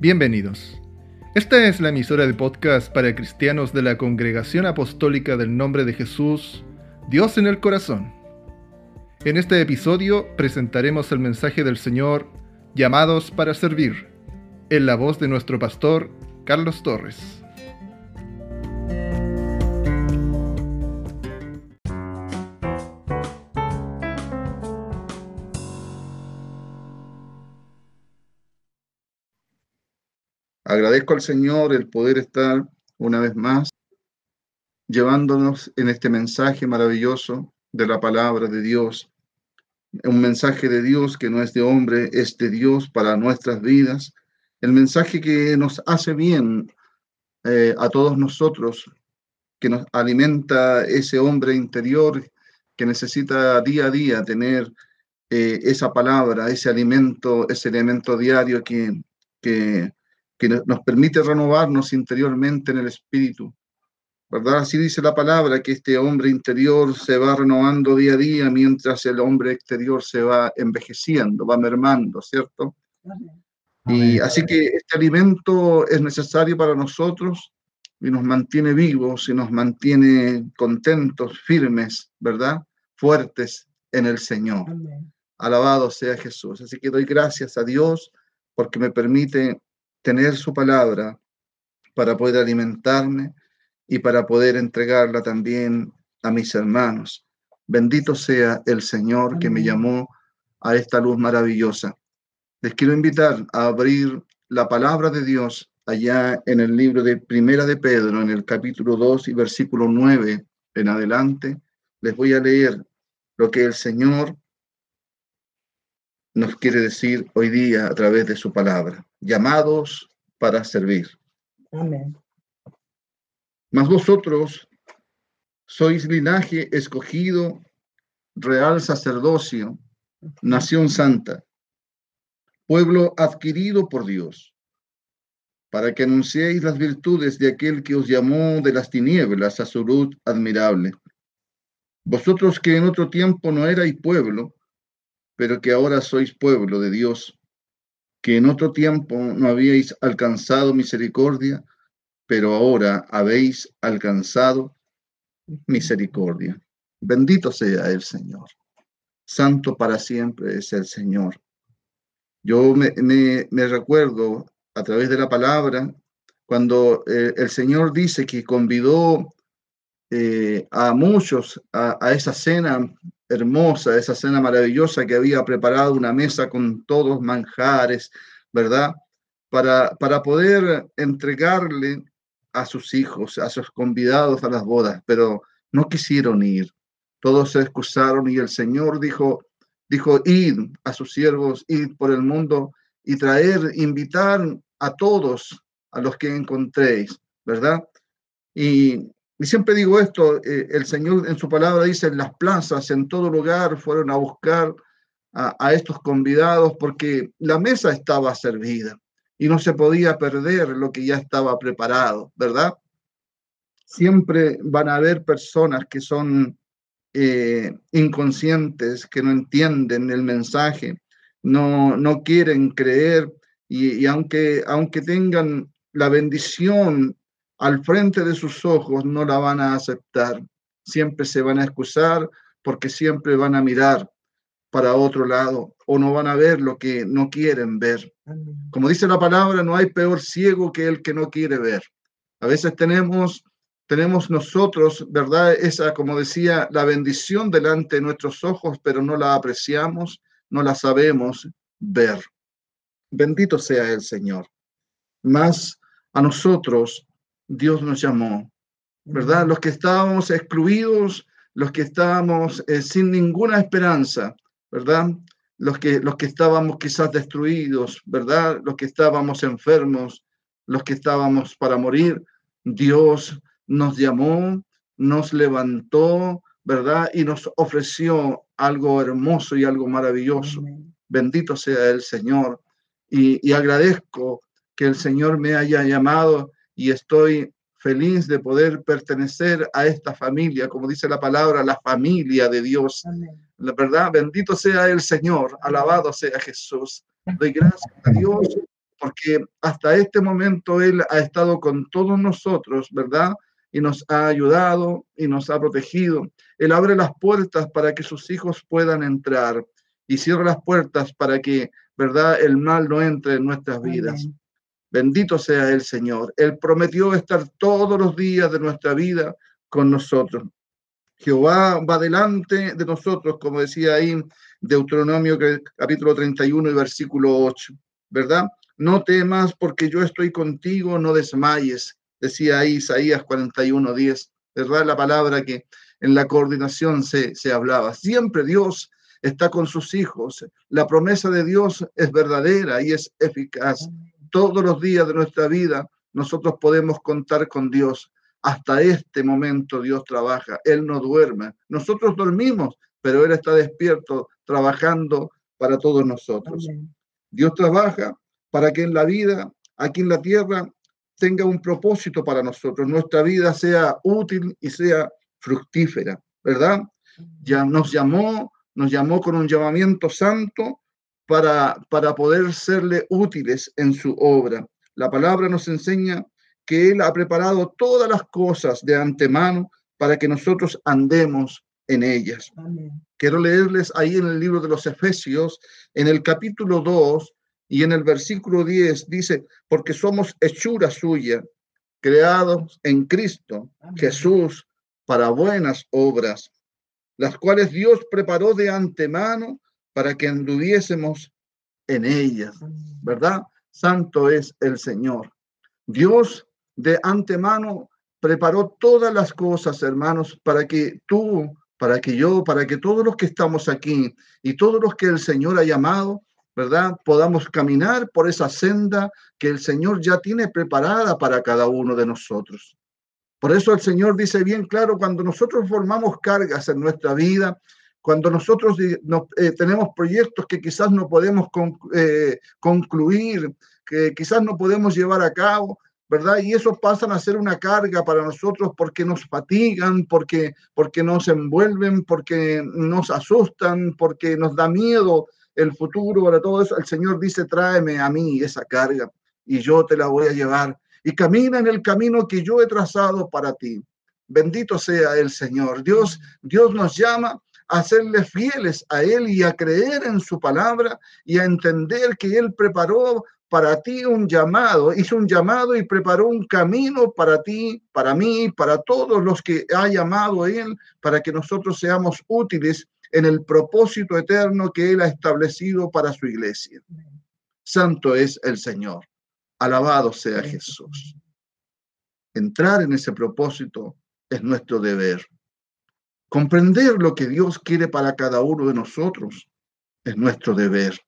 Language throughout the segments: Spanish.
Bienvenidos. Esta es la emisora de podcast para cristianos de la Congregación Apostólica del Nombre de Jesús, Dios en el Corazón. En este episodio presentaremos el mensaje del Señor, llamados para servir, en la voz de nuestro pastor, Carlos Torres. Agradezco al Señor el poder estar una vez más llevándonos en este mensaje maravilloso de la palabra de Dios. Un mensaje de Dios que no es de hombre, es de Dios para nuestras vidas. El mensaje que nos hace bien eh, a todos nosotros, que nos alimenta ese hombre interior que necesita día a día tener eh, esa palabra, ese alimento, ese elemento diario que, que que nos permite renovarnos interiormente en el espíritu. ¿Verdad? Así dice la palabra, que este hombre interior se va renovando día a día mientras el hombre exterior se va envejeciendo, va mermando, ¿cierto? Y así que este alimento es necesario para nosotros y nos mantiene vivos y nos mantiene contentos, firmes, ¿verdad? Fuertes en el Señor. Alabado sea Jesús. Así que doy gracias a Dios porque me permite tener su palabra para poder alimentarme y para poder entregarla también a mis hermanos. Bendito sea el Señor que me llamó a esta luz maravillosa. Les quiero invitar a abrir la palabra de Dios allá en el libro de Primera de Pedro, en el capítulo 2 y versículo 9 en adelante. Les voy a leer lo que el Señor nos quiere decir hoy día a través de su palabra llamados para servir. Amén. Mas vosotros sois linaje escogido, real sacerdocio, nación santa, pueblo adquirido por Dios, para que anunciéis las virtudes de aquel que os llamó de las tinieblas a su luz admirable. Vosotros que en otro tiempo no erais pueblo, pero que ahora sois pueblo de Dios que en otro tiempo no habíais alcanzado misericordia, pero ahora habéis alcanzado misericordia. Bendito sea el Señor. Santo para siempre es el Señor. Yo me, recuerdo a través de la palabra cuando eh, el Señor dice que convidó eh, a muchos a, a, esa cena hermosa, esa cena maravillosa que había preparado una mesa con todos manjares, ¿verdad? Para, para poder entregarle a sus hijos, a sus convidados a las bodas, pero no quisieron ir. Todos se excusaron y el Señor dijo, dijo, id a sus siervos, id por el mundo y traer, invitar a todos a los que encontréis, ¿verdad? Y y siempre digo esto, eh, el Señor en su palabra dice, en las plazas, en todo lugar, fueron a buscar a, estos convidados porque la mesa estaba servida y no se podía perder lo que ya estaba preparado, ¿verdad? Siempre van a haber personas que son eh, inconscientes, que no entienden el mensaje, no, no quieren creer y, y aunque, aunque tengan la bendición al frente de sus ojos no la van a aceptar. Siempre se van a excusar porque siempre van a mirar para otro lado o no van a ver lo que no quieren ver. Como dice la palabra, no hay peor ciego que el que no quiere ver. A veces tenemos tenemos nosotros, ¿verdad? Esa, como decía, la bendición delante de nuestros ojos, pero no la apreciamos, no la sabemos ver. Bendito sea el Señor. Más a nosotros Dios nos llamó, ¿verdad? Los que estábamos excluidos, los que estábamos eh, sin ninguna esperanza, ¿verdad? Los que, los que estábamos quizás destruidos, ¿verdad? Los que estábamos enfermos, los que estábamos para morir, Dios nos llamó, nos levantó, ¿verdad? Y nos ofreció algo hermoso y algo maravilloso. Bendito sea el Señor. Y, y agradezco que el Señor me haya llamado y estoy feliz de poder pertenecer a esta familia, como dice la palabra, la familia de Dios. La verdad, bendito sea el Señor, alabado sea Jesús. Doy gracias a Dios porque hasta este momento Él ha estado con todos nosotros, ¿verdad? Y nos ha ayudado y nos ha protegido. Él abre las puertas para que sus hijos puedan entrar y cierra las puertas para que, ¿verdad?, el mal no entre en nuestras vidas. Bendito sea el Señor. Él prometió estar todos los días de nuestra vida con nosotros. Jehová va delante de nosotros, como decía ahí Deuteronomio capítulo 31 y versículo 8, ¿verdad? No temas porque yo estoy contigo, no desmayes, decía ahí Isaías 41, 10, ¿verdad? La palabra que en la coordinación se, se hablaba. Siempre Dios está con sus hijos. La promesa de Dios es verdadera y es eficaz. Todos los días de nuestra vida nosotros podemos contar con Dios. Hasta este momento Dios trabaja, Él no duerme. Nosotros dormimos, pero Él está despierto, trabajando para todos nosotros. Dios trabaja para que en la vida, aquí en la tierra, tenga un propósito para nosotros, nuestra vida sea útil y sea fructífera, ¿verdad? Ya nos llamó, nos llamó con un llamamiento santo para, para poder serle útiles en su obra. La palabra nos enseña que Él ha preparado todas las cosas de antemano para que nosotros andemos en ellas. Quiero leerles ahí en el libro de los Efesios, en el capítulo 2 y en el versículo 10, dice, porque somos hechura suya, creados en Cristo Jesús para buenas obras, las cuales Dios preparó de antemano para que anduviésemos en ellas, ¿verdad? Santo es el Señor. Dios de antemano preparó todas las cosas, hermanos, para que tú, para que yo, para que todos los que estamos aquí y todos los que el Señor ha llamado, ¿verdad? Podamos caminar por esa senda que el Señor ya tiene preparada para cada uno de nosotros. Por eso el Señor dice bien claro, cuando nosotros formamos cargas en nuestra vida, cuando nosotros eh, tenemos proyectos que quizás no podemos eh, concluir, que quizás no podemos llevar a cabo, ¿verdad? Y eso pasan a ser una carga para nosotros porque nos fatigan, porque, porque nos envuelven, porque nos asustan, porque nos da miedo el futuro, para todo eso. El Señor dice, tráeme a mí esa carga y yo te la voy a llevar. Y camina en el camino que yo he trazado para ti. Bendito sea el Señor. Dios, Dios nos llama a serle fieles a Él y a creer en su palabra y a entender que Él preparó para ti un llamado, hizo un llamado y preparó un camino para ti, para mí, para todos los que ha llamado Él, para que nosotros seamos útiles en el propósito eterno que Él ha establecido para su iglesia. Santo es el Señor. Alabado sea Jesús. Entrar en ese propósito es nuestro deber. Comprender lo que Dios quiere para cada uno de nosotros es nuestro deber.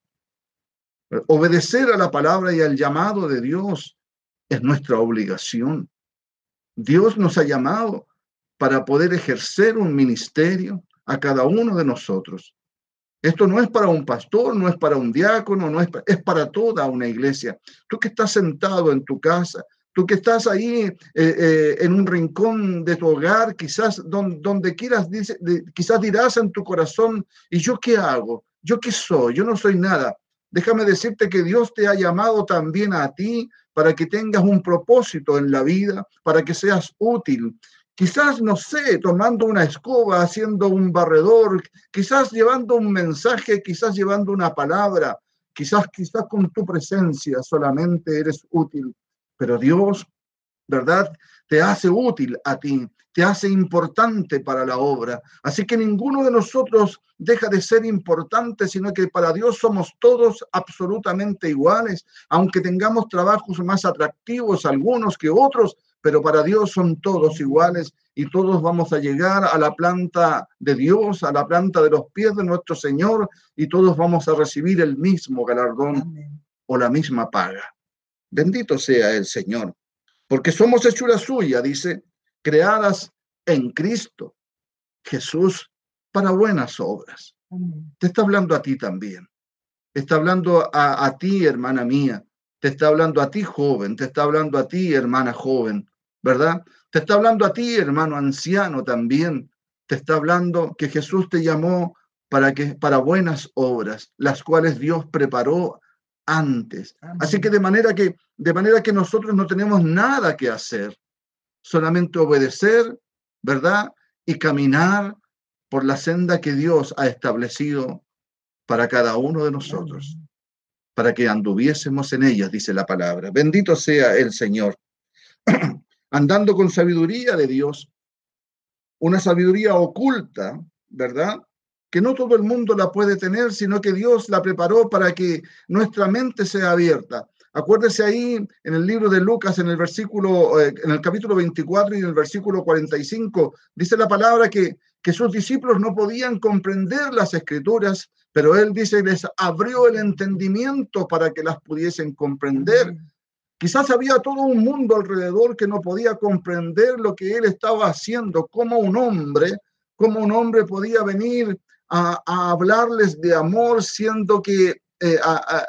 Obedecer a la palabra y al llamado de Dios es nuestra obligación. Dios nos ha llamado para poder ejercer un ministerio a cada uno de nosotros. Esto no es para un pastor, no es para un diácono, no es, es para toda una iglesia. Tú que estás sentado en tu casa, tú que estás ahí eh, eh, en un rincón de tu hogar, quizás donde, quieras, dice, quizás dirás en tu corazón, ¿y yo qué hago? ¿Yo qué soy? Yo no soy nada. Déjame decirte que Dios te ha llamado también a ti para que tengas un propósito en la vida, para que seas útil. Quizás, no sé, tomando una escoba, haciendo un barredor, quizás llevando un mensaje, quizás llevando una palabra, quizás, quizás con tu presencia solamente eres útil. Pero Dios, ¿verdad? Te hace útil a ti te hace importante para la obra. Así que ninguno de nosotros deja de ser importante, sino que para Dios somos todos absolutamente iguales, aunque tengamos trabajos más atractivos algunos que otros, pero para Dios son todos iguales y todos vamos a llegar a la planta de Dios, a la planta de los pies de nuestro Señor y todos vamos a recibir el mismo galardón o la misma paga. Bendito sea el Señor, porque somos hechura suya, dice, creadas en Cristo Jesús para buenas obras. Te está hablando a ti también. Te está hablando a, a, ti, hermana mía. Te está hablando a ti, joven. Te está hablando a ti, hermana joven. ¿Verdad? Te está hablando a ti, hermano anciano también. Te está hablando que Jesús te llamó para que para buenas obras, las cuales Dios preparó antes. Así que de manera que de manera que nosotros no tenemos nada que hacer, solamente obedecer, ¿verdad? Y caminar por la senda que Dios ha establecido para cada uno de nosotros, para que anduviésemos en ellas, dice la palabra. Bendito sea el Señor. Andando con sabiduría de Dios, una sabiduría oculta, ¿verdad? Que no todo el mundo la puede tener, sino que Dios la preparó para que nuestra mente sea abierta. Acuérdese ahí en el libro de Lucas, en el versículo, eh, en el capítulo 24 y en el versículo 45, dice la palabra que, que sus discípulos no podían comprender las escrituras, pero él dice, les abrió el entendimiento para que las pudiesen comprender. Quizás había todo un mundo alrededor que no podía comprender lo que él estaba haciendo, como un hombre, como un hombre podía venir a, a hablarles de amor, siendo que eh,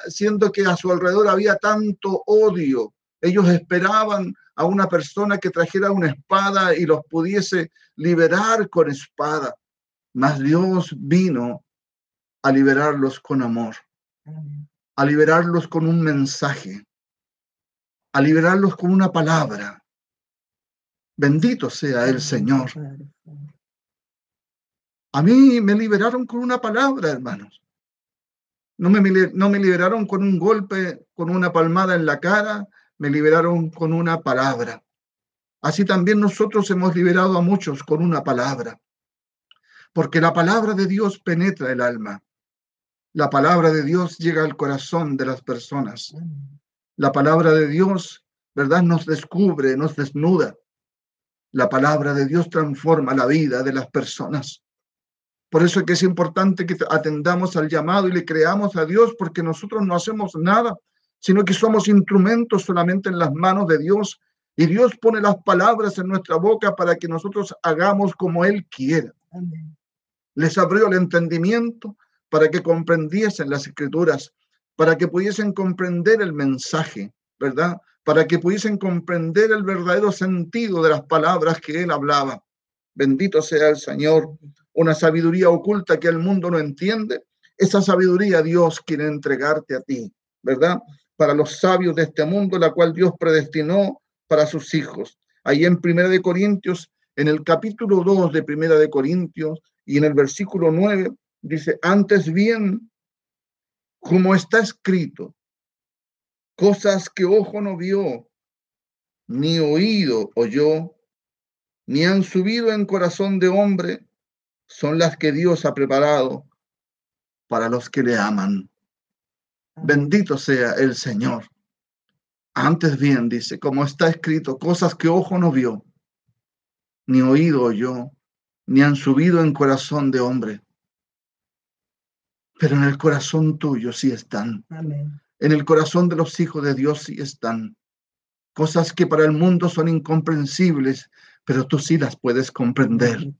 siendo que a su alrededor había tanto odio. Ellos esperaban a una persona que trajera una espada y los pudiese liberar con espada. Mas Dios vino a liberarlos con amor, a liberarlos con un mensaje, a liberarlos con una palabra. Bendito sea el Señor. A mí me liberaron con una palabra, hermanos. No me, no me liberaron con un golpe, con una palmada en la cara, me liberaron con una palabra. Así también nosotros hemos liberado a muchos con una palabra. Porque la palabra de Dios penetra el alma. La palabra de Dios llega al corazón de las personas. La palabra de Dios, ¿verdad? Nos descubre, nos desnuda. La palabra de Dios transforma la vida de las personas. Por eso es que es importante que atendamos al llamado y le creamos a Dios, porque nosotros no hacemos nada, sino que somos instrumentos solamente en las manos de Dios. Y Dios pone las palabras en nuestra boca para que nosotros hagamos como Él quiera. Les abrió el entendimiento para que comprendiesen las escrituras, para que pudiesen comprender el mensaje, ¿verdad? Para que pudiesen comprender el verdadero sentido de las palabras que Él hablaba. Bendito sea el Señor una sabiduría oculta que el mundo no entiende, esa sabiduría Dios quiere entregarte a ti, ¿verdad? Para los sabios de este mundo, la cual Dios predestinó para sus hijos. Ahí en Primera de Corintios, en el capítulo 2 de Primera de Corintios y en el versículo 9, dice, antes bien, como está escrito, cosas que ojo no vio, ni oído oyó, ni han subido en corazón de hombre, son las que Dios ha preparado para los que le aman. Bendito sea el Señor. Antes bien, dice, como está escrito, cosas que ojo no vio, ni oído oyó, ni han subido en corazón de hombre. Pero en el corazón tuyo sí están. En el corazón de los hijos de Dios sí están. Cosas que para el mundo son incomprensibles, pero tú sí las puedes comprender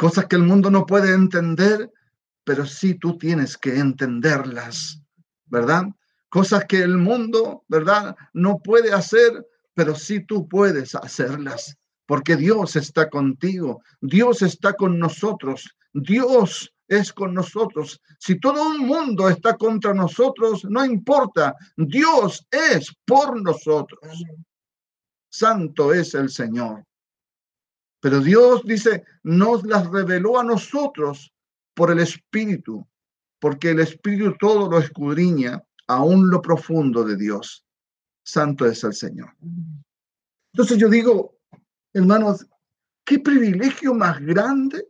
cosas que el mundo no puede entender, pero sí tú tienes que entenderlas, ¿verdad? Cosas que el mundo, ¿verdad? No puede hacer, pero sí tú puedes hacerlas, porque Dios está contigo, Dios está con nosotros, Dios es con nosotros. Si todo un mundo está contra nosotros, no importa, Dios es por nosotros. Santo es el Señor. Pero Dios dice, nos las reveló a nosotros por el Espíritu, porque el Espíritu todo lo escudriña, aún lo profundo de Dios. Santo es el Señor. Entonces yo digo, hermanos, qué privilegio más grande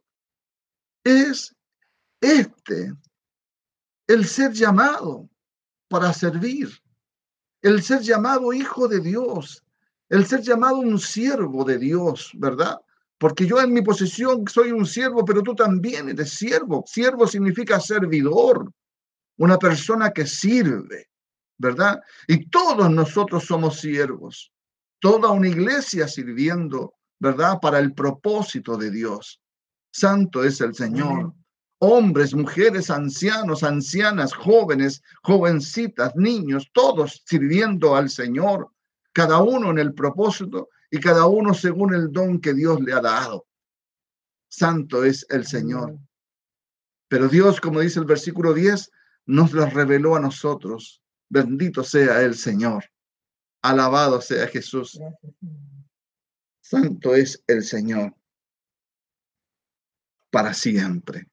es este, el ser llamado para servir, el ser llamado hijo de Dios, el ser llamado un siervo de Dios, ¿verdad? Porque yo en mi posición soy un siervo, pero tú también eres siervo. Siervo significa servidor, una persona que sirve, ¿verdad? Y todos nosotros somos siervos. Toda una iglesia sirviendo, ¿verdad? Para el propósito de Dios. Santo es el Señor. Hombres, mujeres, ancianos, ancianas, jóvenes, jovencitas, niños, todos sirviendo al Señor, cada uno en el propósito y cada uno según el don que Dios le ha dado. Santo es el Señor. Pero Dios, como dice el versículo 10, nos las reveló a nosotros. Bendito sea el Señor. Alabado sea Jesús. Santo es el Señor para siempre.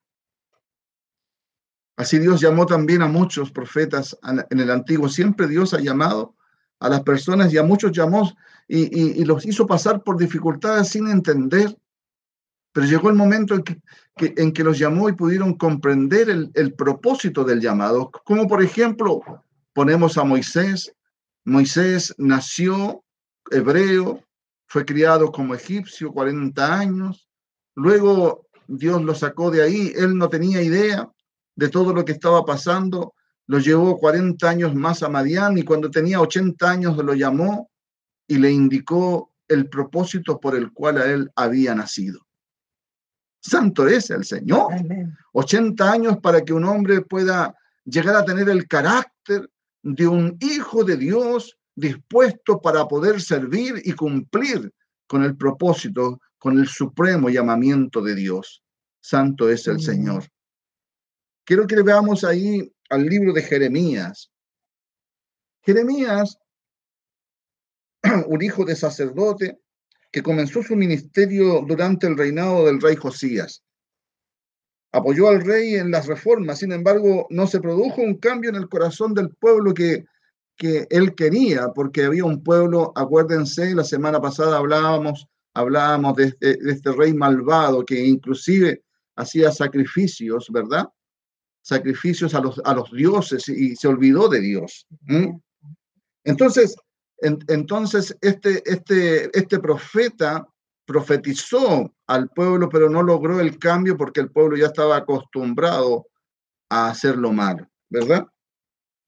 Así Dios llamó también a muchos profetas en el antiguo. Siempre Dios ha llamado a las personas y a muchos llamó y, los hizo pasar por dificultades sin entender. Pero llegó el momento en que, en que los llamó y pudieron comprender el, el propósito del llamado. Como por ejemplo, ponemos a Moisés. Moisés nació hebreo, fue criado como egipcio 40 años. Luego Dios lo sacó de ahí. Él no tenía idea de todo lo que estaba pasando. Lo llevó 40 años más a Madián y cuando tenía 80 años lo llamó y le indicó el propósito por el cual a él había nacido. Santo es el Señor. 80 años para que un hombre pueda llegar a tener el carácter de un hijo de Dios dispuesto para poder servir y cumplir con el propósito con el supremo llamamiento de Dios. Santo es el Señor. Quiero que le veamos ahí al libro de Jeremías. Jeremías, un hijo de sacerdote que comenzó su ministerio durante el reinado del rey Josías. Apoyó al rey en las reformas, sin embargo, no se produjo un cambio en el corazón del pueblo que, que él quería, porque había un pueblo, acuérdense, la semana pasada hablábamos hablábamos de este, de este, rey malvado que inclusive hacía sacrificios, ¿verdad? Sacrificios a los, a los dioses y se olvidó de Dios. Entonces, entonces este, este, este profeta profetizó al pueblo, pero no logró el cambio porque el pueblo ya estaba acostumbrado a hacerlo mal, ¿verdad?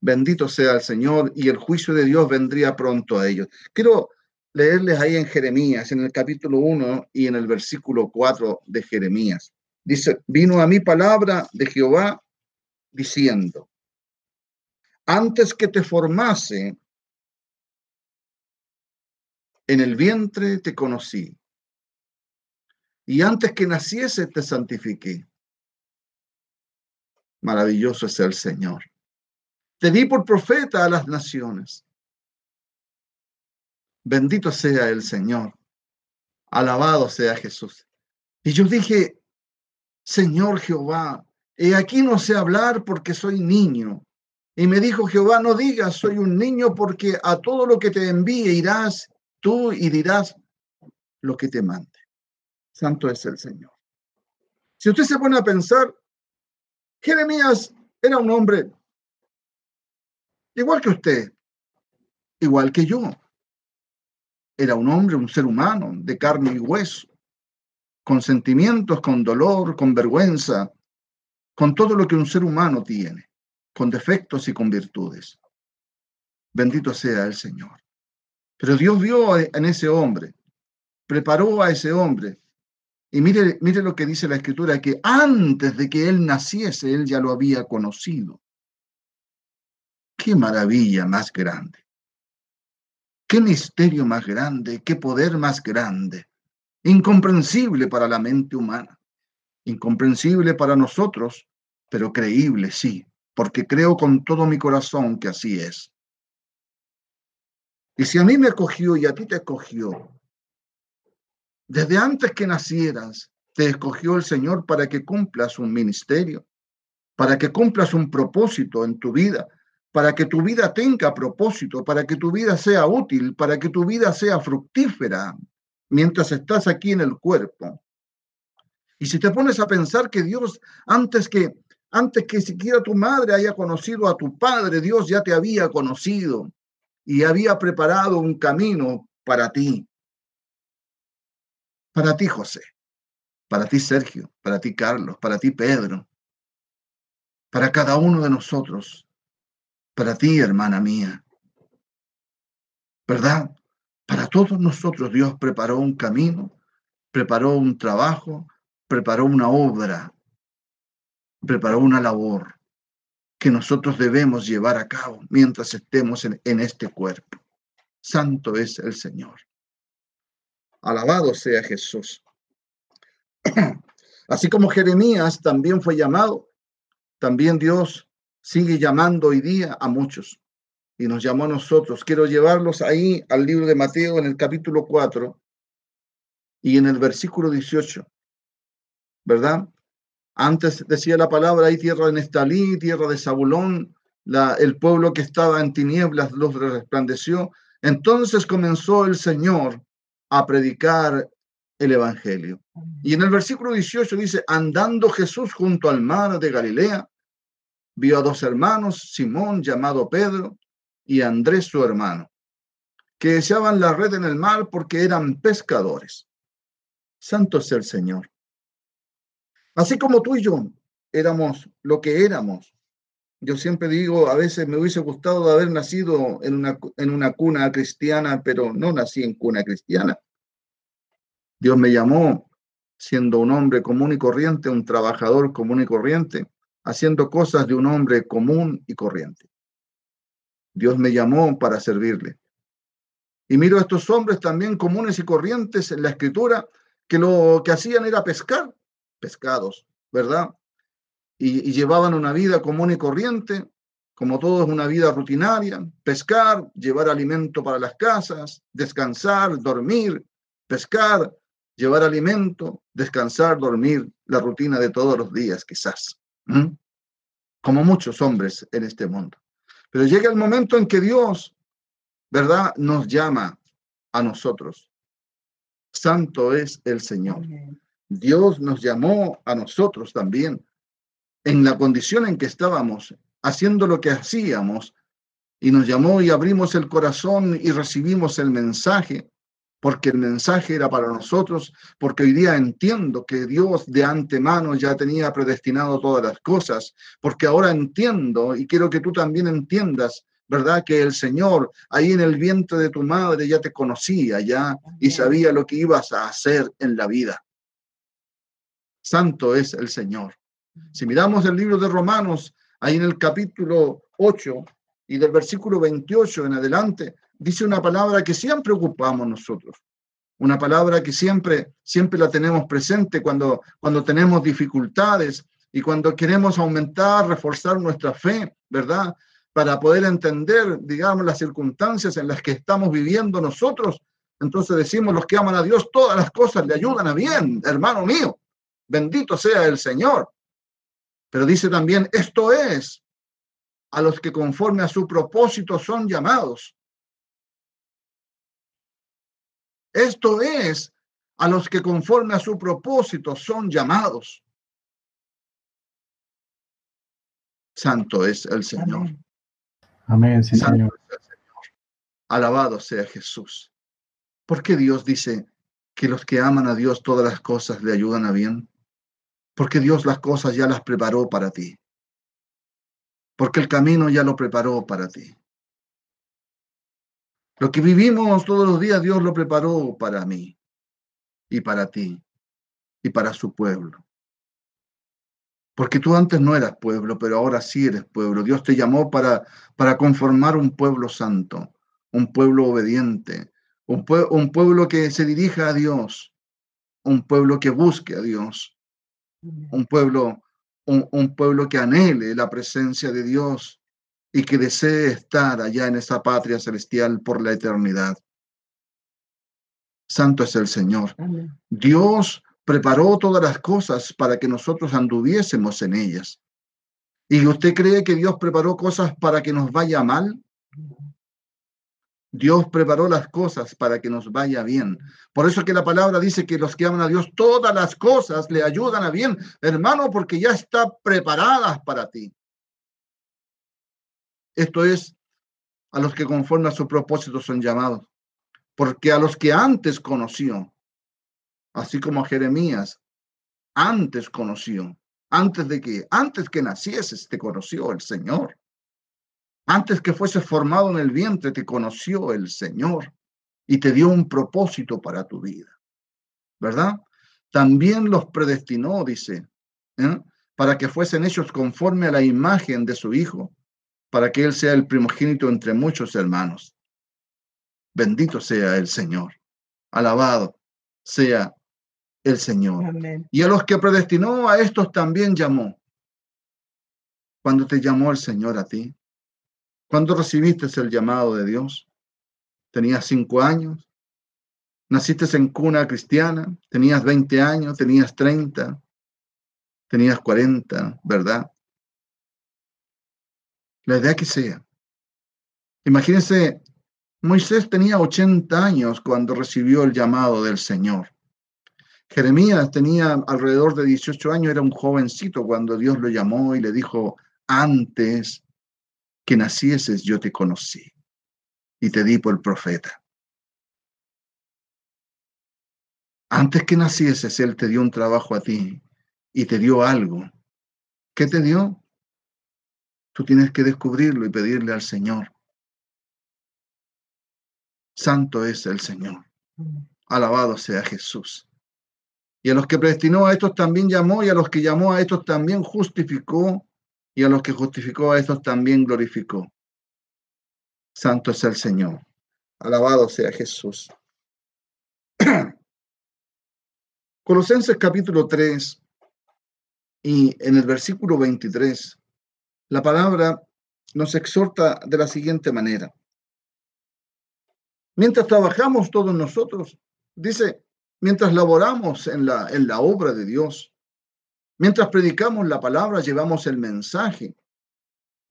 Bendito sea el Señor y el juicio de Dios vendría pronto a ellos. Quiero leerles ahí en Jeremías, en el capítulo 1 y en el versículo 4 de Jeremías. Dice, vino a mi palabra de Jehová diciendo, antes que te formase en el vientre te conocí, y antes que naciese te santifiqué. Maravilloso es el Señor. Te di por profeta a las naciones Bendito sea el Señor. Alabado sea Jesús. Y yo dije, Señor Jehová, he aquí no sé hablar porque soy niño. Y me dijo Jehová, no digas, soy un niño porque a todo lo que te envíe irás tú y dirás lo que te mande. Santo es el Señor. Si usted se pone a pensar, Jeremías era un hombre igual que usted, igual que yo. Era un hombre, un ser humano, de carne y hueso, con sentimientos, con dolor, con vergüenza, con todo lo que un ser humano tiene, con defectos y con virtudes. Bendito sea el Señor. Pero Dios vio en ese hombre, preparó a ese hombre. Y mire, mire lo que dice la escritura, que antes de que él naciese, él ya lo había conocido. Qué maravilla más grande. Qué misterio más grande, qué poder más grande, incomprensible para la mente humana, incomprensible para nosotros, pero creíble, sí, porque creo con todo mi corazón que así es. Y si a mí me acogió y a ti te acogió, desde antes que nacieras, te escogió el Señor para que cumplas un ministerio, para que cumplas un propósito en tu vida, para que tu vida tenga propósito, para que tu vida sea útil, para que tu vida sea fructífera mientras estás aquí en el cuerpo. Y si te pones a pensar que Dios, antes que, antes que siquiera tu madre haya conocido a tu padre, Dios ya te había conocido y había preparado un camino para ti. Para ti, José. Para ti, Sergio. Para ti, Carlos. Para ti, Pedro. Para cada uno de nosotros para ti, hermana mía. ¿Verdad? Para todos nosotros Dios preparó un camino, preparó un trabajo, preparó una obra, preparó una labor que nosotros debemos llevar a cabo mientras estemos en, este cuerpo. Santo es el Señor. Alabado sea Jesús. Así como Jeremías también fue llamado, también Dios sigue llamando hoy día a muchos y nos llamó a nosotros. Quiero llevarlos ahí al libro de Mateo en el capítulo 4 y en el versículo 18, ¿verdad? Antes decía la palabra, hay tierra de Nestalí, tierra de Zabulón, el pueblo que estaba en tinieblas, luz resplandeció. Entonces comenzó el Señor a predicar el Evangelio. Y en el versículo 18 dice, andando Jesús junto al mar de Galilea, vio a dos hermanos, Simón llamado Pedro y Andrés su hermano, que deseaban la red en el mar porque eran pescadores. Santo es el Señor. Así como tú y yo éramos lo que éramos. Yo siempre digo, a veces me hubiese gustado haber nacido en una, en una cuna cristiana, pero no nací en cuna cristiana. Dios me llamó siendo un hombre común y corriente, un trabajador común y corriente, haciendo cosas de un hombre común y corriente. Dios me llamó para servirle. Y miro a estos hombres también comunes y corrientes en la escritura que lo que hacían era pescar pescados, ¿verdad? Y, llevaban una vida común y corriente, como todo es una vida rutinaria, pescar, llevar alimento para las casas, descansar, dormir, pescar, llevar alimento, descansar, dormir, la rutina de todos los días quizás, como muchos hombres en este mundo. Pero llega el momento en que Dios, ¿verdad?, nos llama a nosotros. Santo es el Señor. Dios nos llamó a nosotros también en la condición en que estábamos, haciendo lo que hacíamos, y nos llamó y abrimos el corazón y recibimos el mensaje porque el mensaje era para nosotros, porque hoy día entiendo que Dios de antemano ya tenía predestinado todas las cosas, porque ahora entiendo y quiero que tú también entiendas, ¿verdad? Que el Señor ahí en el vientre de tu madre ya te conocía ya y sabía lo que ibas a hacer en la vida. Santo es el Señor. Si miramos el libro de Romanos, ahí en el capítulo 8 y del versículo 28 en adelante, dice una palabra que siempre ocupamos nosotros, una palabra que siempre, siempre la tenemos presente cuando, cuando tenemos dificultades y cuando queremos aumentar, reforzar nuestra fe, ¿verdad? Para poder entender, digamos, las circunstancias en las que estamos viviendo nosotros. Entonces decimos, los que aman a Dios, todas las cosas le ayudan a bien, hermano mío. Bendito sea el Señor. Pero dice también, esto es a los que conforme a su propósito son llamados. Esto es a los que conforme a su propósito son llamados. Santo es el Señor. Amén, Señor. Alabado sea Jesús. ¿Por qué Dios dice que los que aman a Dios todas las cosas le ayudan a bien? Porque Dios las cosas ya las preparó para ti. Porque el camino ya lo preparó para ti. Lo que vivimos todos los días, Dios lo preparó para mí y para ti y para su pueblo. Porque tú antes no eras pueblo, pero ahora sí eres pueblo. Dios te llamó para, para conformar un pueblo santo, un pueblo obediente, un, un pueblo que se dirija a Dios, un pueblo que busque a Dios, un pueblo, un pueblo que anhele la presencia de Dios y que desee estar allá en esa patria celestial por la eternidad. Santo es el Señor. Dios preparó todas las cosas para que nosotros anduviésemos en ellas. ¿Y usted cree que Dios preparó cosas para que nos vaya mal? Dios preparó las cosas para que nos vaya bien. Por eso que la palabra dice que los que aman a Dios, todas las cosas le ayudan a bien, hermano, porque ya está preparadas para ti. Esto es a los que conforme a su propósito son llamados. Porque a los que antes conoció, así como a Jeremías, antes conoció, antes de que, antes que nacieses, te conoció el Señor. Antes que fuese formado en el vientre, te conoció el Señor y te dio un propósito para tu vida. ¿Verdad? También los predestinó, dice, ¿eh? para que fuesen hechos conforme a la imagen de su Hijo, para que Él sea el primogénito entre muchos hermanos. Bendito sea el Señor. Alabado sea el Señor. Y a los que predestinó, a estos también llamó. cuando te llamó el Señor a ti? ¿Cuándo recibiste el llamado de Dios? ¿Tenías cinco años? ¿Naciste en cuna cristiana? ¿Tenías 20 años? ¿Tenías 30? ¿Tenías 40? ¿Verdad? La idea que sea. Imagínense, Moisés tenía 80 años cuando recibió el llamado del Señor. Jeremías tenía alrededor de 18 años, era un jovencito cuando Dios lo llamó y le dijo, antes que nacieses yo te conocí y te di por profeta. Antes que nacieses, Él te dio un trabajo a ti y te dio algo. ¿Qué te dio? Tú tienes que descubrirlo y pedirle al Señor. Santo es el Señor. Alabado sea Jesús. Y a los que predestinó a estos también llamó, y a los que llamó a estos también justificó, y a los que justificó a estos también glorificó. Santo es el Señor. Alabado sea Jesús. Colosenses capítulo 3 y en el versículo 23, la palabra nos exhorta de la siguiente manera. Mientras trabajamos todos nosotros, dice, mientras laboramos en la, en la obra de Dios, mientras predicamos la palabra, llevamos el mensaje,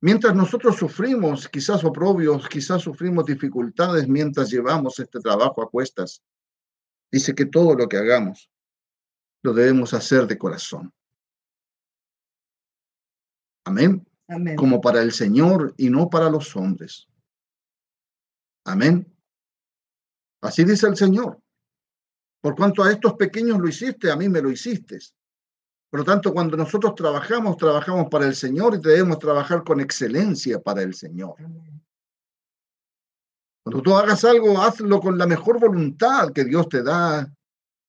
mientras nosotros sufrimos quizás oprobios, quizás sufrimos dificultades mientras llevamos este trabajo a cuestas, dice que todo lo que hagamos lo debemos hacer de corazón. Amén. Amén. Como para el Señor y no para los hombres. Amén. Así dice el Señor. Por cuanto a estos pequeños lo hiciste, a mí me lo hiciste. Por lo tanto, cuando nosotros trabajamos, trabajamos para el Señor y debemos trabajar con excelencia para el Señor. Cuando tú hagas algo, hazlo con la mejor voluntad que Dios te da,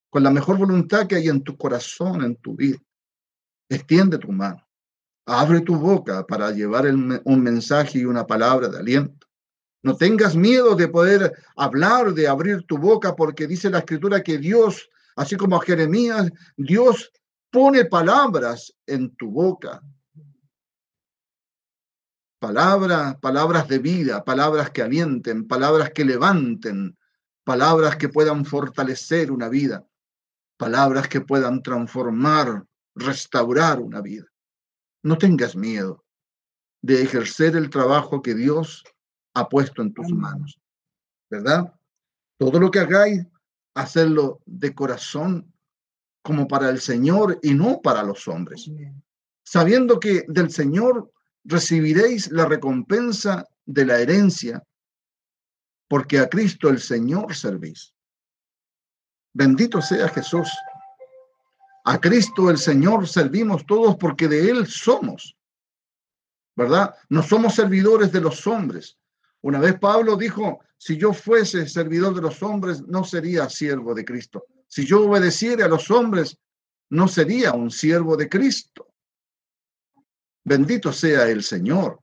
con la mejor voluntad que hay en tu corazón, en tu vida. Extiende tu mano, abre tu boca para llevar un mensaje y una palabra de aliento. No tengas miedo de poder hablar, de abrir tu boca, porque dice la escritura que Dios, así como a Jeremías, Dios pone palabras en tu boca. Palabras, palabras de vida, palabras que alienten, palabras que levanten, palabras que puedan fortalecer una vida, palabras que puedan transformar, restaurar una vida. No tengas miedo de ejercer el trabajo que Dios ha puesto en tus manos, ¿verdad? Todo lo que hagáis, hacerlo de corazón como para el Señor y no para los hombres, sabiendo que del Señor recibiréis la recompensa de la herencia, porque a Cristo el Señor servís. Bendito sea Jesús. A Cristo el Señor servimos todos porque de Él somos. ¿Verdad? No somos servidores de los hombres, una vez Pablo dijo, si yo fuese servidor de los hombres, no sería siervo de Cristo. Si yo obedeciera a los hombres, no sería un siervo de Cristo. Bendito sea el Señor.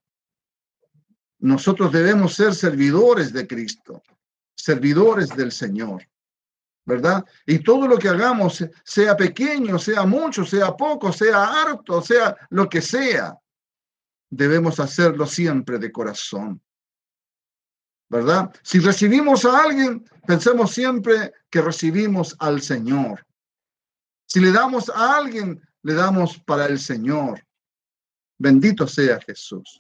Nosotros debemos ser servidores de Cristo, servidores del Señor, ¿verdad? Y todo lo que hagamos, sea pequeño, sea mucho, sea poco, sea harto, sea lo que sea, debemos hacerlo siempre de corazón. ¿Verdad? Si recibimos a alguien, pensemos siempre que recibimos al Señor. Si le damos a alguien, le damos para el Señor. Bendito sea Jesús.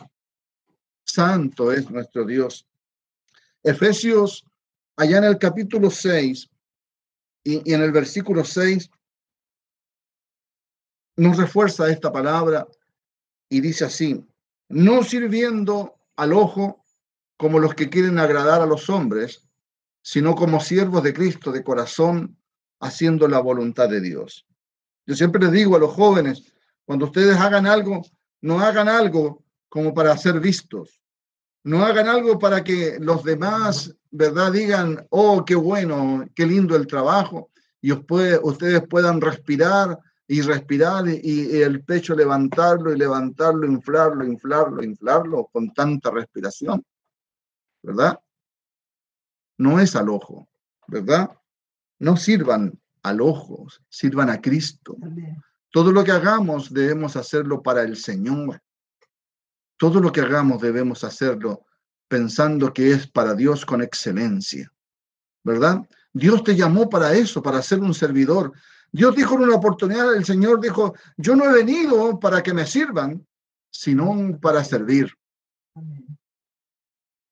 Santo es nuestro Dios. Efesios, allá en el capítulo 6 y, en el versículo 6, nos refuerza esta palabra y dice así, no sirviendo al ojo como los que quieren agradar a los hombres, sino como siervos de Cristo de corazón, haciendo la voluntad de Dios. Yo siempre les digo a los jóvenes, cuando ustedes hagan algo, no hagan algo como para ser vistos, no hagan algo para que los demás, ¿verdad?, digan, oh, qué bueno, qué lindo el trabajo, y ustedes puedan respirar y respirar y, y el pecho levantarlo y levantarlo, inflarlo, inflarlo, inflarlo con tanta respiración. ¿Verdad? No es al ojo, ¿verdad? No sirvan al ojo, sirvan a Cristo. Todo lo que hagamos debemos hacerlo para el Señor. Todo lo que hagamos debemos hacerlo pensando que es para Dios con excelencia, ¿verdad? Dios te llamó para eso, para ser un servidor. Dios dijo en una oportunidad, el Señor dijo, yo no he venido para que me sirvan, sino para servir.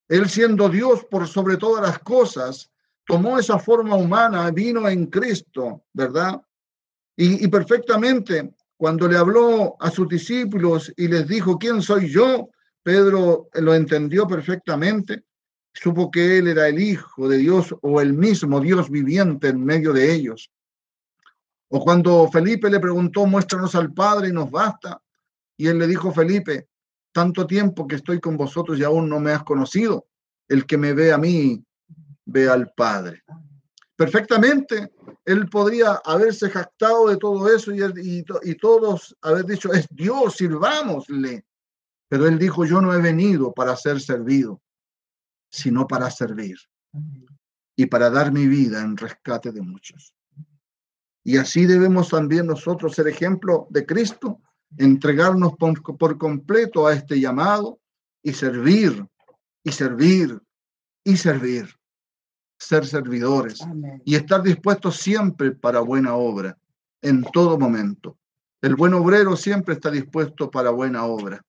Él siendo Dios por sobre todas las cosas, tomó esa forma humana, vino en Cristo, ¿verdad? Y, y, perfectamente, cuando le habló a sus discípulos y les dijo, ¿quién soy yo? Pedro lo entendió perfectamente, supo que él era el Hijo de Dios o el mismo Dios viviente en medio de ellos. O cuando Felipe le preguntó, muéstranos al Padre y nos basta. Y él le dijo, Felipe, tanto tiempo que estoy con vosotros y aún no me has conocido. El que me ve a mí, ve al Padre. Perfectamente, él podría haberse jactado de todo eso y, y, y todos haber dicho, es Dios, sirvámosle. Pero él dijo, yo no he venido para ser servido, sino para servir y para dar mi vida en rescate de muchos. Y así debemos también nosotros ser ejemplo de Cristo, entregarnos por, por completo a este llamado y servir, y servir, y servir, ser servidores y estar dispuestos siempre para buena obra, en todo momento. El buen obrero siempre está dispuesto para buena obra.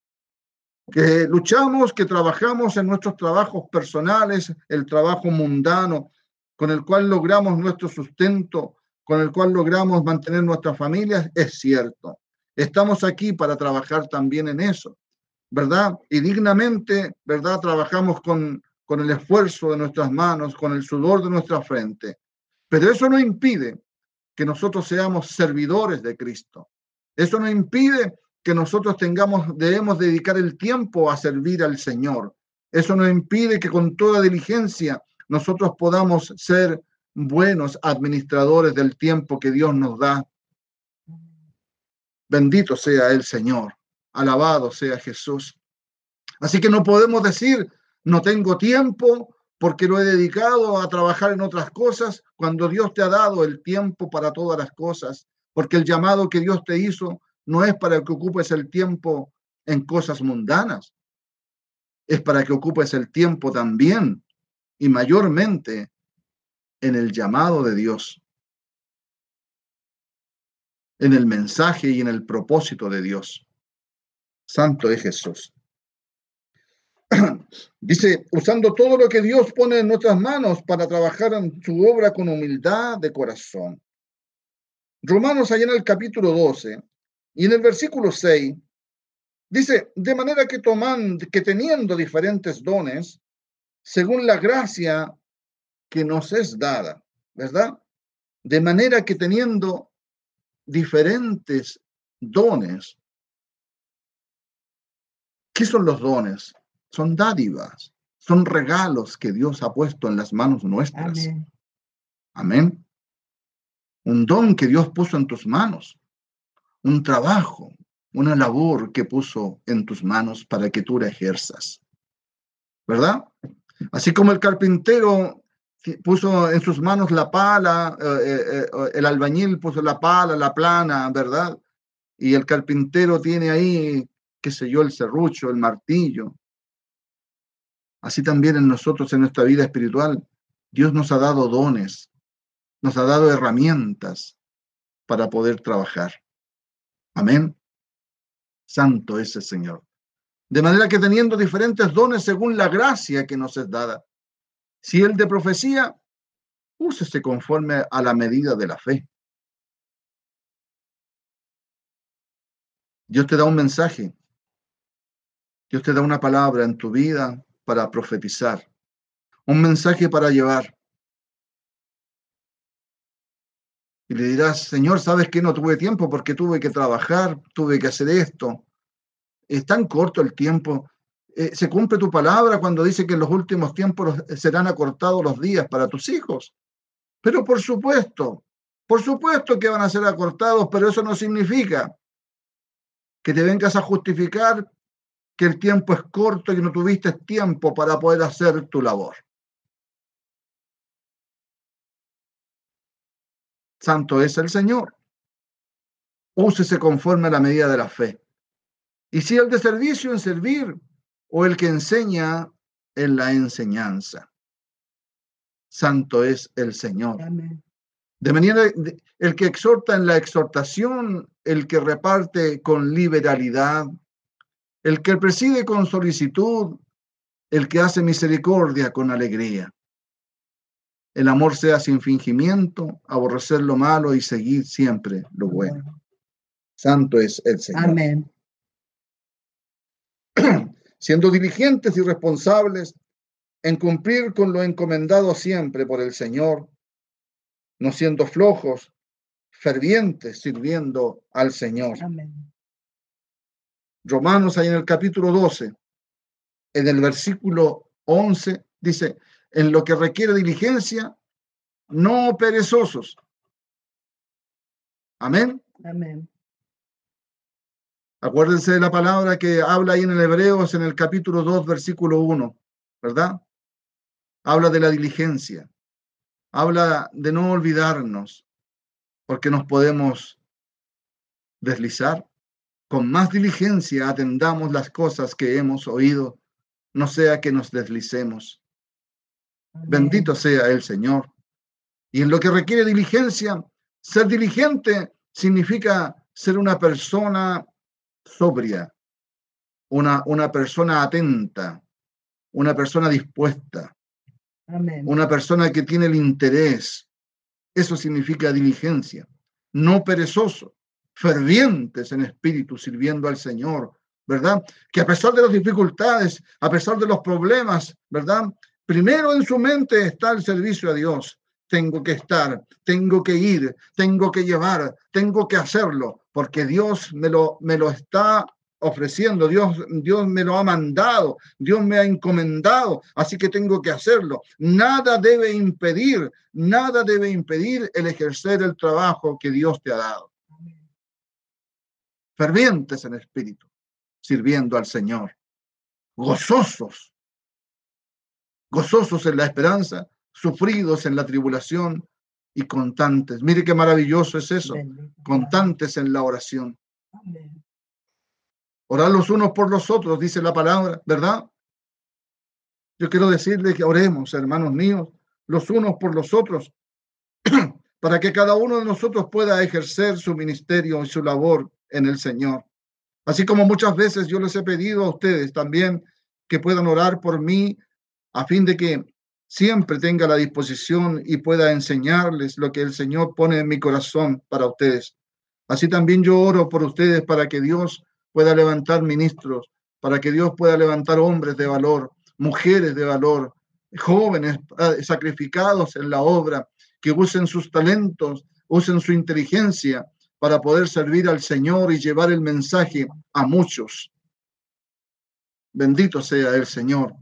Que luchamos, que trabajamos en nuestros trabajos personales, el trabajo mundano, con el cual logramos nuestro sustento, con el cual logramos mantener nuestras familias, es cierto. Estamos aquí para trabajar también en eso, ¿verdad? Y dignamente, ¿verdad? Trabajamos con, con el esfuerzo de nuestras manos, con el sudor de nuestra frente. Pero eso no impide que nosotros seamos servidores de Cristo. Eso no impide que nosotros tengamos, debemos dedicar el tiempo a servir al Señor. Eso no impide que con toda diligencia nosotros podamos ser buenos administradores del tiempo que Dios nos da. Bendito sea el Señor, alabado sea Jesús. Así que no podemos decir, no tengo tiempo porque lo he dedicado a trabajar en otras cosas, cuando Dios te ha dado el tiempo para todas las cosas, porque el llamado que Dios te hizo no es para que ocupes el tiempo en cosas mundanas, es para que ocupes el tiempo también y mayormente en el llamado de Dios, en el mensaje y en el propósito de Dios. Santo es Jesús. Dice, usando todo lo que Dios pone en nuestras manos para trabajar en su obra con humildad de corazón. Romanos allá en el capítulo 12 y en el versículo 6 dice, de manera que toman, que teniendo diferentes dones, según la gracia que nos es dada, ¿verdad? De manera que teniendo diferentes dones, ¿qué son los dones? Son dádivas, son regalos que Dios ha puesto en las manos nuestras. Amén. Amén. Un don que Dios puso en tus manos, un trabajo, una labor que puso en tus manos para que tú la ejerzas. ¿Verdad? Así como el carpintero puso en sus manos la pala, eh, eh, eh, el albañil puso la pala, la plana, ¿verdad? Y el carpintero tiene ahí, qué sé yo, el serrucho, el martillo. Así también en nosotros, en nuestra vida espiritual, Dios nos ha dado dones, nos ha dado herramientas para poder trabajar. Amén. Santo es el Señor. De manera que teniendo diferentes dones según la gracia que nos es dada, si el de profecía, úsese conforme a la medida de la fe. Dios te da un mensaje. Dios te da una palabra en tu vida para profetizar. Un mensaje para llevar. Y le dirás, Señor, ¿sabes que no tuve tiempo porque tuve que trabajar, tuve que hacer esto? Es tan corto el tiempo. Eh, se cumple tu palabra cuando dice que en los últimos tiempos serán acortados los días para tus hijos. Pero por supuesto, por supuesto que van a ser acortados, pero eso no significa que te vengas a justificar que el tiempo es corto y no tuviste tiempo para poder hacer tu labor. Santo es el Señor. Úsese conforme a la medida de la fe. Y si el de servicio en servir o el que enseña en la enseñanza. Santo es el Señor. De manera, el que exhorta en la exhortación, el que reparte con liberalidad, el que preside con solicitud, el que hace misericordia con alegría. El amor sea sin fingimiento, aborrecer lo malo y seguir siempre lo bueno. Santo es el Señor. Amén. Siendo diligentes y responsables en cumplir con lo encomendado siempre por el Señor, no siendo flojos, fervientes sirviendo al Señor. Amén. Romanos, ahí en el capítulo 12, en el versículo 11, dice, en lo que requiere diligencia, no perezosos. Amén. Amén. Acuérdense de la palabra que habla ahí en el Hebreos en el capítulo 2, versículo 1, ¿verdad? Habla de la diligencia. Habla de no olvidarnos, porque nos podemos deslizar. Con más diligencia atendamos las cosas que hemos oído, no sea que nos deslicemos. Bendito sea el Señor. Y en lo que requiere diligencia, ser diligente significa ser una persona sobria, una, una persona atenta, una persona dispuesta, una persona que tiene el interés. Eso significa diligencia, no perezoso, fervientes en espíritu, sirviendo al Señor, ¿verdad? Que a pesar de las dificultades, a pesar de los problemas, ¿verdad? Primero en su mente está el servicio a Dios. Tengo que estar, tengo que ir, tengo que llevar, tengo que hacerlo, porque Dios me lo, me lo está ofreciendo, Dios, Dios me lo ha mandado, Dios me ha encomendado, así que tengo que hacerlo. Nada debe impedir, nada debe impedir el ejercer el trabajo que Dios te ha dado. Fervientes en espíritu, sirviendo al Señor, gozosos gozosos en la esperanza, sufridos en la tribulación y constantes. Mire qué maravilloso es eso, constantes en la oración. Orar los unos por los otros, dice la palabra, ¿verdad? Yo quiero decirle que oremos, hermanos míos, los unos por los otros, para que cada uno de nosotros pueda ejercer su ministerio y su labor en el Señor. Así como muchas veces yo les he pedido a ustedes también que puedan orar por mí a fin de que siempre tenga la disposición y pueda enseñarles lo que el Señor pone en mi corazón para ustedes. Así también yo oro por ustedes para que Dios pueda levantar ministros, para que Dios pueda levantar hombres de valor, mujeres de valor, jóvenes ah, sacrificados en la obra, que usen sus talentos, usen su inteligencia para poder servir al Señor y llevar el mensaje a muchos. Bendito sea el Señor.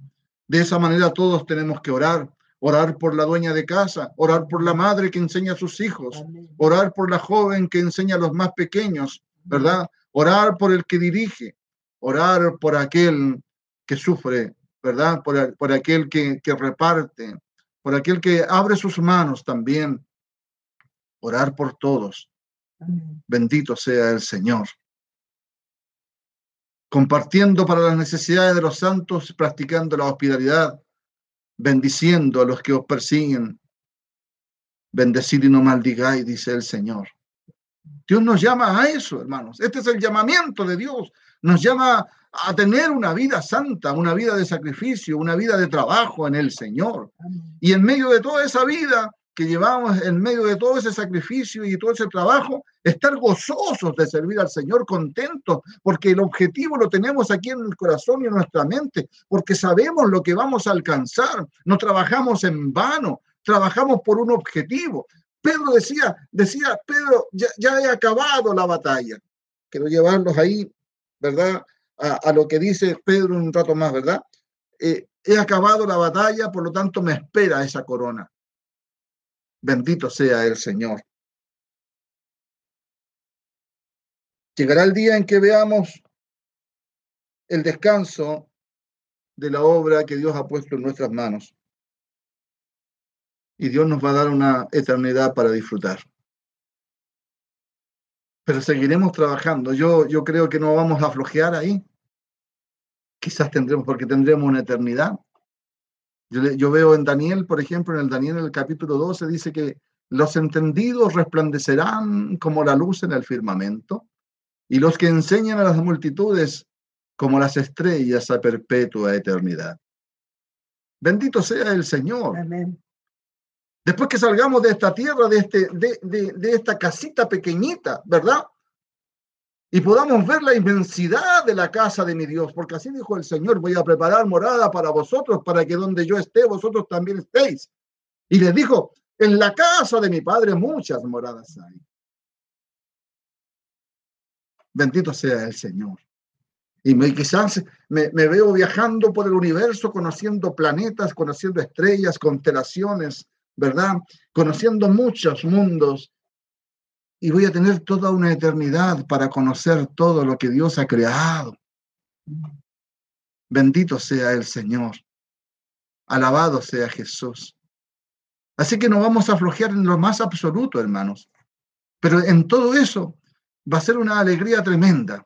De esa manera todos tenemos que orar, orar por la dueña de casa, orar por la madre que enseña a sus hijos, orar por la joven que enseña a los más pequeños, ¿verdad? Orar por el que dirige, orar por aquel que sufre, ¿verdad? Por, aquel que, que reparte, por aquel que abre sus manos también. Orar por todos. Bendito sea el Señor compartiendo para las necesidades de los santos, practicando la hospitalidad, bendiciendo a los que os persiguen. Bendecid y no maldigáis, dice el Señor. Dios nos llama a eso, hermanos. Este es el llamamiento de Dios. Nos llama a tener una vida santa, una vida de sacrificio, una vida de trabajo en el Señor. Y en medio de toda esa vida, que llevamos en medio de todo ese sacrificio y todo ese trabajo, estar gozosos de servir al Señor, contentos, porque el objetivo lo tenemos aquí en el corazón y en nuestra mente, porque sabemos lo que vamos a alcanzar, no trabajamos en vano, trabajamos por un objetivo. Pedro decía, decía, Pedro, ya, he acabado la batalla. Quiero llevarlos ahí, ¿verdad? A, lo que dice Pedro un rato más, ¿verdad? Eh, he acabado la batalla, por lo tanto me espera esa corona. Bendito sea el Señor. Llegará el día en que veamos el descanso de la obra que Dios ha puesto en nuestras manos. Y Dios nos va a dar una eternidad para disfrutar. pero seguiremos trabajando. Yo, yo creo que no vamos a flojear ahí. Quizás tendremos, porque tendremos una eternidad. Yo, yo veo en Daniel, por ejemplo, en el Daniel, en el capítulo 12, dice que los entendidos resplandecerán como la luz en el firmamento, y los que enseñan a las multitudes como las estrellas a perpetua eternidad. Bendito sea el Señor. Después que salgamos de esta tierra, de, este, de, de, esta casita pequeñita, ¿verdad? Y podamos ver la inmensidad de la casa de mi Dios, porque así dijo el Señor, voy a preparar morada para vosotros, para que donde yo esté, vosotros también estéis. Y les dijo, en la casa de mi Padre muchas moradas hay. Bendito sea el Señor. Y me, quizás me, me, veo viajando por el universo, conociendo planetas, conociendo estrellas, constelaciones, ¿verdad? Conociendo muchos mundos. Y voy a tener toda una eternidad para conocer todo lo que Dios ha creado. Bendito sea el Señor. Alabado sea Jesús. Así que no vamos a flojear en lo más absoluto, hermanos. Pero en todo eso va a ser una alegría tremenda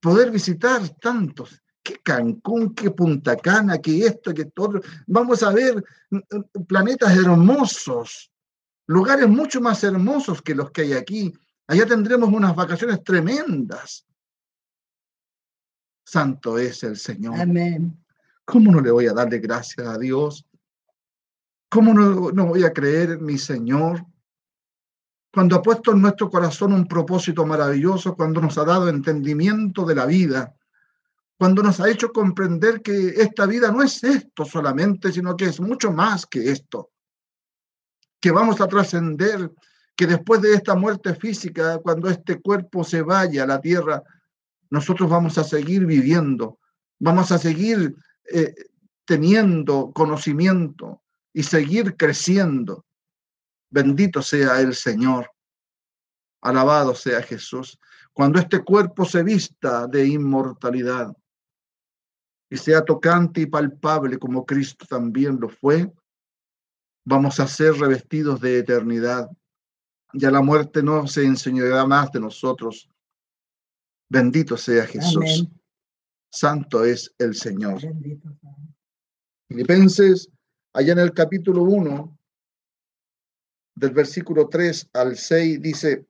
poder visitar tantos. ¿Qué Cancún, qué Punta Cana, qué esto, qué todo. Vamos a ver mm, mm, planetas hermosos, lugares mucho más hermosos que los que hay aquí. Allá tendremos unas vacaciones tremendas. Santo es el Señor. Amén. ¿Cómo no le voy a darle gracias a Dios? ¿Cómo no, no voy a creer en mi Señor? cuando ha puesto en nuestro corazón un propósito maravilloso, cuando nos ha dado entendimiento de la vida, cuando nos ha hecho comprender que esta vida no es esto solamente, sino que es mucho más que esto, que vamos a trascender, que después de esta muerte física, cuando este cuerpo se vaya a la tierra, nosotros vamos a seguir viviendo, vamos a seguir eh, teniendo conocimiento y seguir creciendo. Bendito sea el Señor. Alabado sea Jesús. Cuando este cuerpo se vista de inmortalidad y sea tocante y palpable como Cristo también lo fue, vamos a ser revestidos de eternidad. Ya la muerte no se enseñará más de nosotros. Bendito sea Jesús. Santo es el Señor. Filipenses, allá en el capítulo 1, del versículo 3 al 6 dice,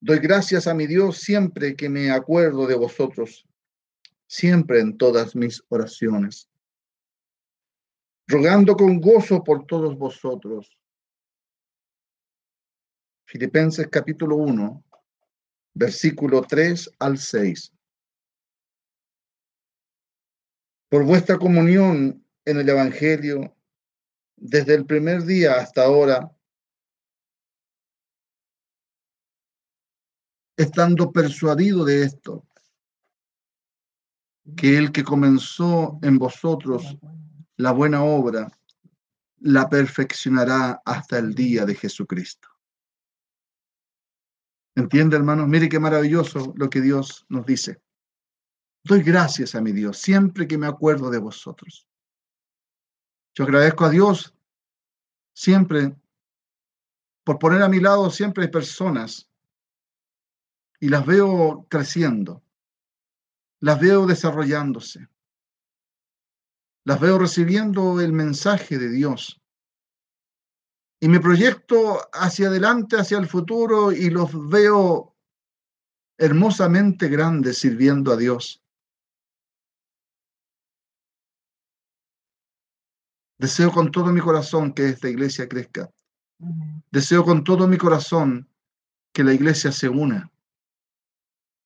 doy gracias a mi Dios siempre que me acuerdo de vosotros, siempre en todas mis oraciones, rogando con gozo por todos vosotros. Filipenses capítulo 1, versículo 3 al 6. Por vuestra comunión en el Evangelio, desde el primer día hasta ahora, estando persuadido de esto, que el que comenzó en vosotros la buena obra, la perfeccionará hasta el día de Jesucristo. ¿Entiende, hermanos? Mire qué maravilloso lo que Dios nos dice. Doy gracias a mi Dios siempre que me acuerdo de vosotros. Yo agradezco a Dios siempre por poner a mi lado siempre personas y las veo creciendo, las veo desarrollándose, las veo recibiendo el mensaje de Dios. Y me proyecto hacia adelante, hacia el futuro, y los veo hermosamente grandes sirviendo a Dios. Deseo con todo mi corazón que esta iglesia crezca. Deseo con todo mi corazón que la iglesia se una.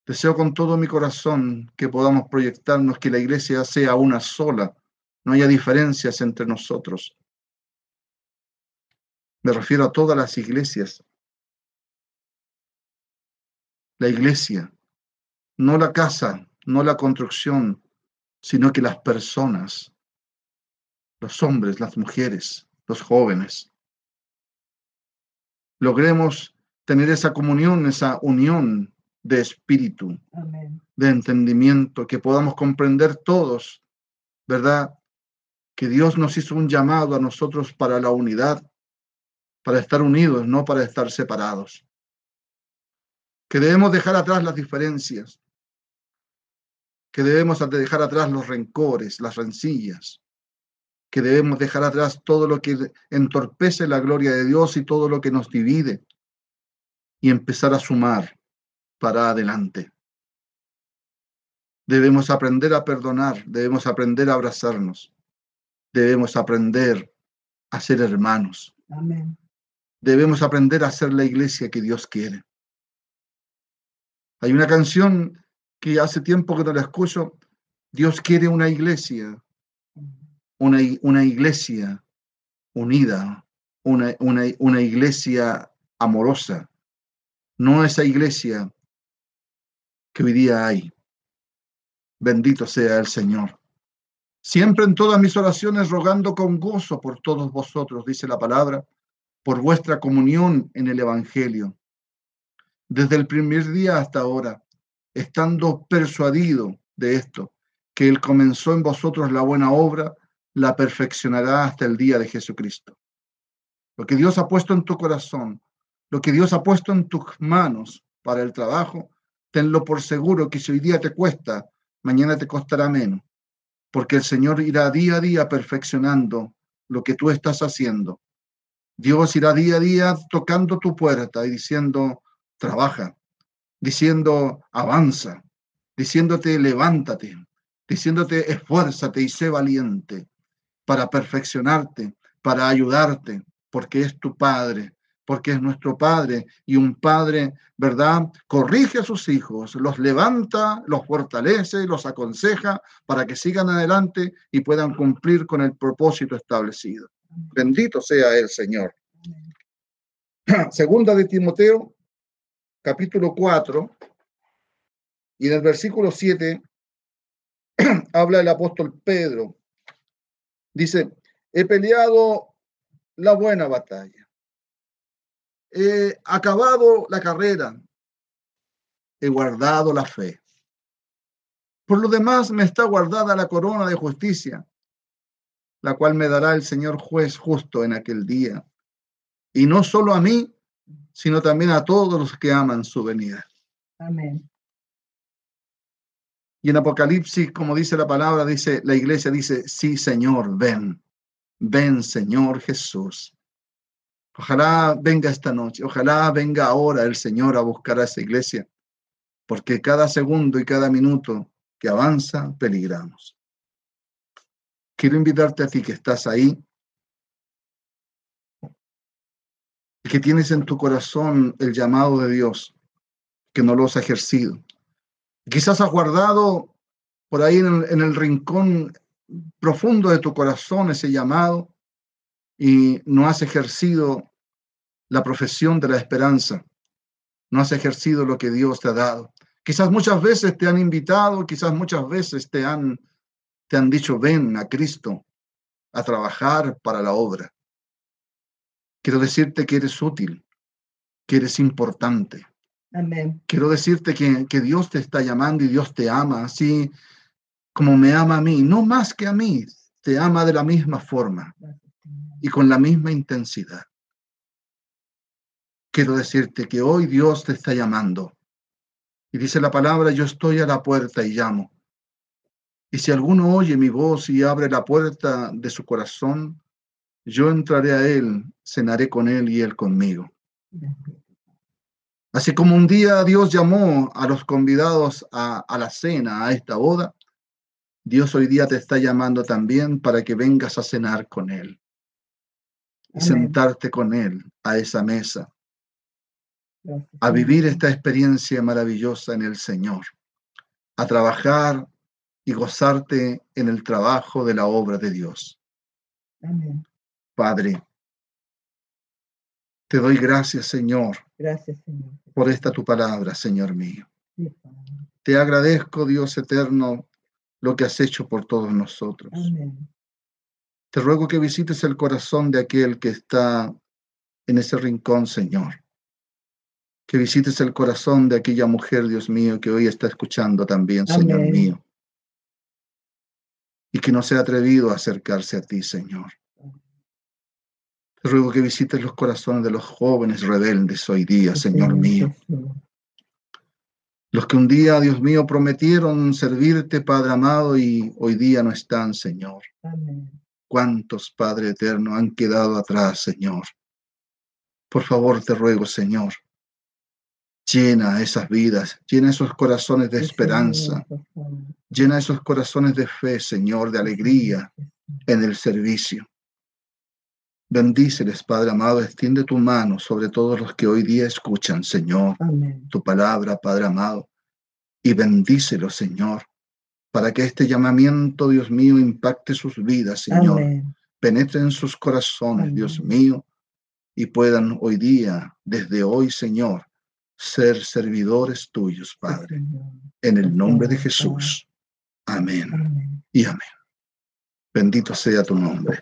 Deseo con todo mi corazón que podamos proyectarnos que la iglesia sea una sola, no haya diferencias entre nosotros. Me refiero a todas las iglesias. La iglesia, no la casa, no la construcción, sino que las personas, los hombres, las mujeres, los jóvenes, logremos tener esa comunión, esa unión de espíritu, de entendimiento, que podamos comprender todos, ¿verdad? Que Dios nos hizo un llamado a nosotros para la unidad, para estar unidos, no para estar separados. que debemos dejar atrás las diferencias, que debemos dejar atrás los rencores, las rencillas, que debemos dejar atrás todo lo que entorpece la gloria de Dios y todo lo que nos divide y empezar a sumar para adelante. Debemos aprender a perdonar, debemos aprender a abrazarnos, debemos aprender a ser hermanos. Debemos aprender a ser la iglesia que Dios quiere. Hay una canción que hace tiempo que no la escucho. Dios quiere una iglesia, una, una iglesia unida, una, una, una iglesia amorosa, no esa iglesia que hoy día hay. Bendito sea el Señor. Siempre en todas mis oraciones rogando con gozo por todos vosotros, dice la palabra, por vuestra comunión en el Evangelio. Desde el primer día hasta ahora, estando persuadido de esto, que Él comenzó en vosotros la buena obra, la perfeccionará hasta el día de Jesucristo. Lo que Dios ha puesto en tu corazón, lo que Dios ha puesto en tus manos para el trabajo, tenlo por seguro que si hoy día te cuesta, mañana te costará menos, porque el Señor irá día a día perfeccionando lo que tú estás haciendo. Dios irá día a día tocando tu puerta y diciendo, trabaja, diciendo, avanza, diciéndote, levántate, diciéndote, esfuérzate y sé valiente para perfeccionarte, para ayudarte, porque es tu Padre, porque es nuestro Padre y un Padre, ¿verdad? Corrige a sus hijos, los levanta, los fortalece, los aconseja para que sigan adelante y puedan cumplir con el propósito establecido. Bendito sea el Señor. Segunda de Timoteo, capítulo 4, y en el versículo 7 habla el apóstol Pedro. Dice, he peleado la buena batalla he acabado la carrera, he guardado la fe. Por lo demás me está guardada la corona de justicia, la cual me dará el Señor juez justo en aquel día. Y no solo a mí, sino también a todos los que aman su venida. Amén. Y en Apocalipsis, como dice la palabra, dice la iglesia dice, sí, Señor, ven. Ven, Señor Jesús. Ojalá venga esta noche, ojalá venga ahora el Señor a buscar a esa iglesia, porque cada segundo y cada minuto que avanza, peligramos. Quiero invitarte a ti que estás ahí, que tienes en tu corazón el llamado de Dios, que no lo has ejercido. Quizás has guardado por ahí en el, en el rincón profundo de tu corazón ese llamado y no has ejercido la profesión de la esperanza, no has ejercido lo que Dios te ha dado. Quizás muchas veces te han invitado, quizás muchas veces te han, te han dicho, ven a Cristo a trabajar para la obra. Quiero decirte que eres útil, que eres importante. Amén. Quiero decirte que, que Dios te está llamando y Dios te ama, así como me ama a mí, no más que a mí, te ama de la misma forma y con la misma intensidad. Quiero decirte que hoy Dios te está llamando. Y dice la palabra, yo estoy a la puerta y llamo. Y si alguno oye mi voz y abre la puerta de su corazón, yo entraré a él, cenaré con él y él conmigo. Así como un día Dios llamó a los convidados a, a la cena, a esta boda, Dios hoy día te está llamando también para que vengas a cenar con Él y sentarte con Él a esa mesa, a vivir esta experiencia maravillosa en el Señor, a trabajar y gozarte en el trabajo de la obra de Dios. Padre, te doy gracias, Señor, gracias, Señor, por esta tu palabra, Señor mío. te agradezco, Dios eterno, lo que has hecho por todos nosotros. Te ruego que visites el corazón de aquel que está en ese rincón, Señor. Que visites el corazón de aquella mujer, Dios mío, que hoy está escuchando también, Señor mío. Y que no se ha atrevido a acercarse a ti, Señor. Te ruego que visites los corazones de los jóvenes rebeldes hoy día, Señor mío. Los que un día, Dios mío, prometieron servirte, Padre amado, y hoy día no están, Señor. ¿Cuántos, Padre eterno, han quedado atrás, Señor? Por favor, te ruego, Señor, llena esas vidas, llena esos corazones de esperanza, llena esos corazones de fe, Señor, de alegría en el servicio. Bendíceles, Padre amado, extiende tu mano sobre todos los que hoy día escuchan, Señor, tu palabra, Padre amado, y bendícelos, Señor, para que este llamamiento, Dios mío, impacte sus vidas, Señor, penetre en sus corazones, Dios mío, y puedan hoy día, desde hoy, Señor, ser servidores tuyos, Padre, en el nombre de Jesús. Amén y amén. Bendito sea tu nombre.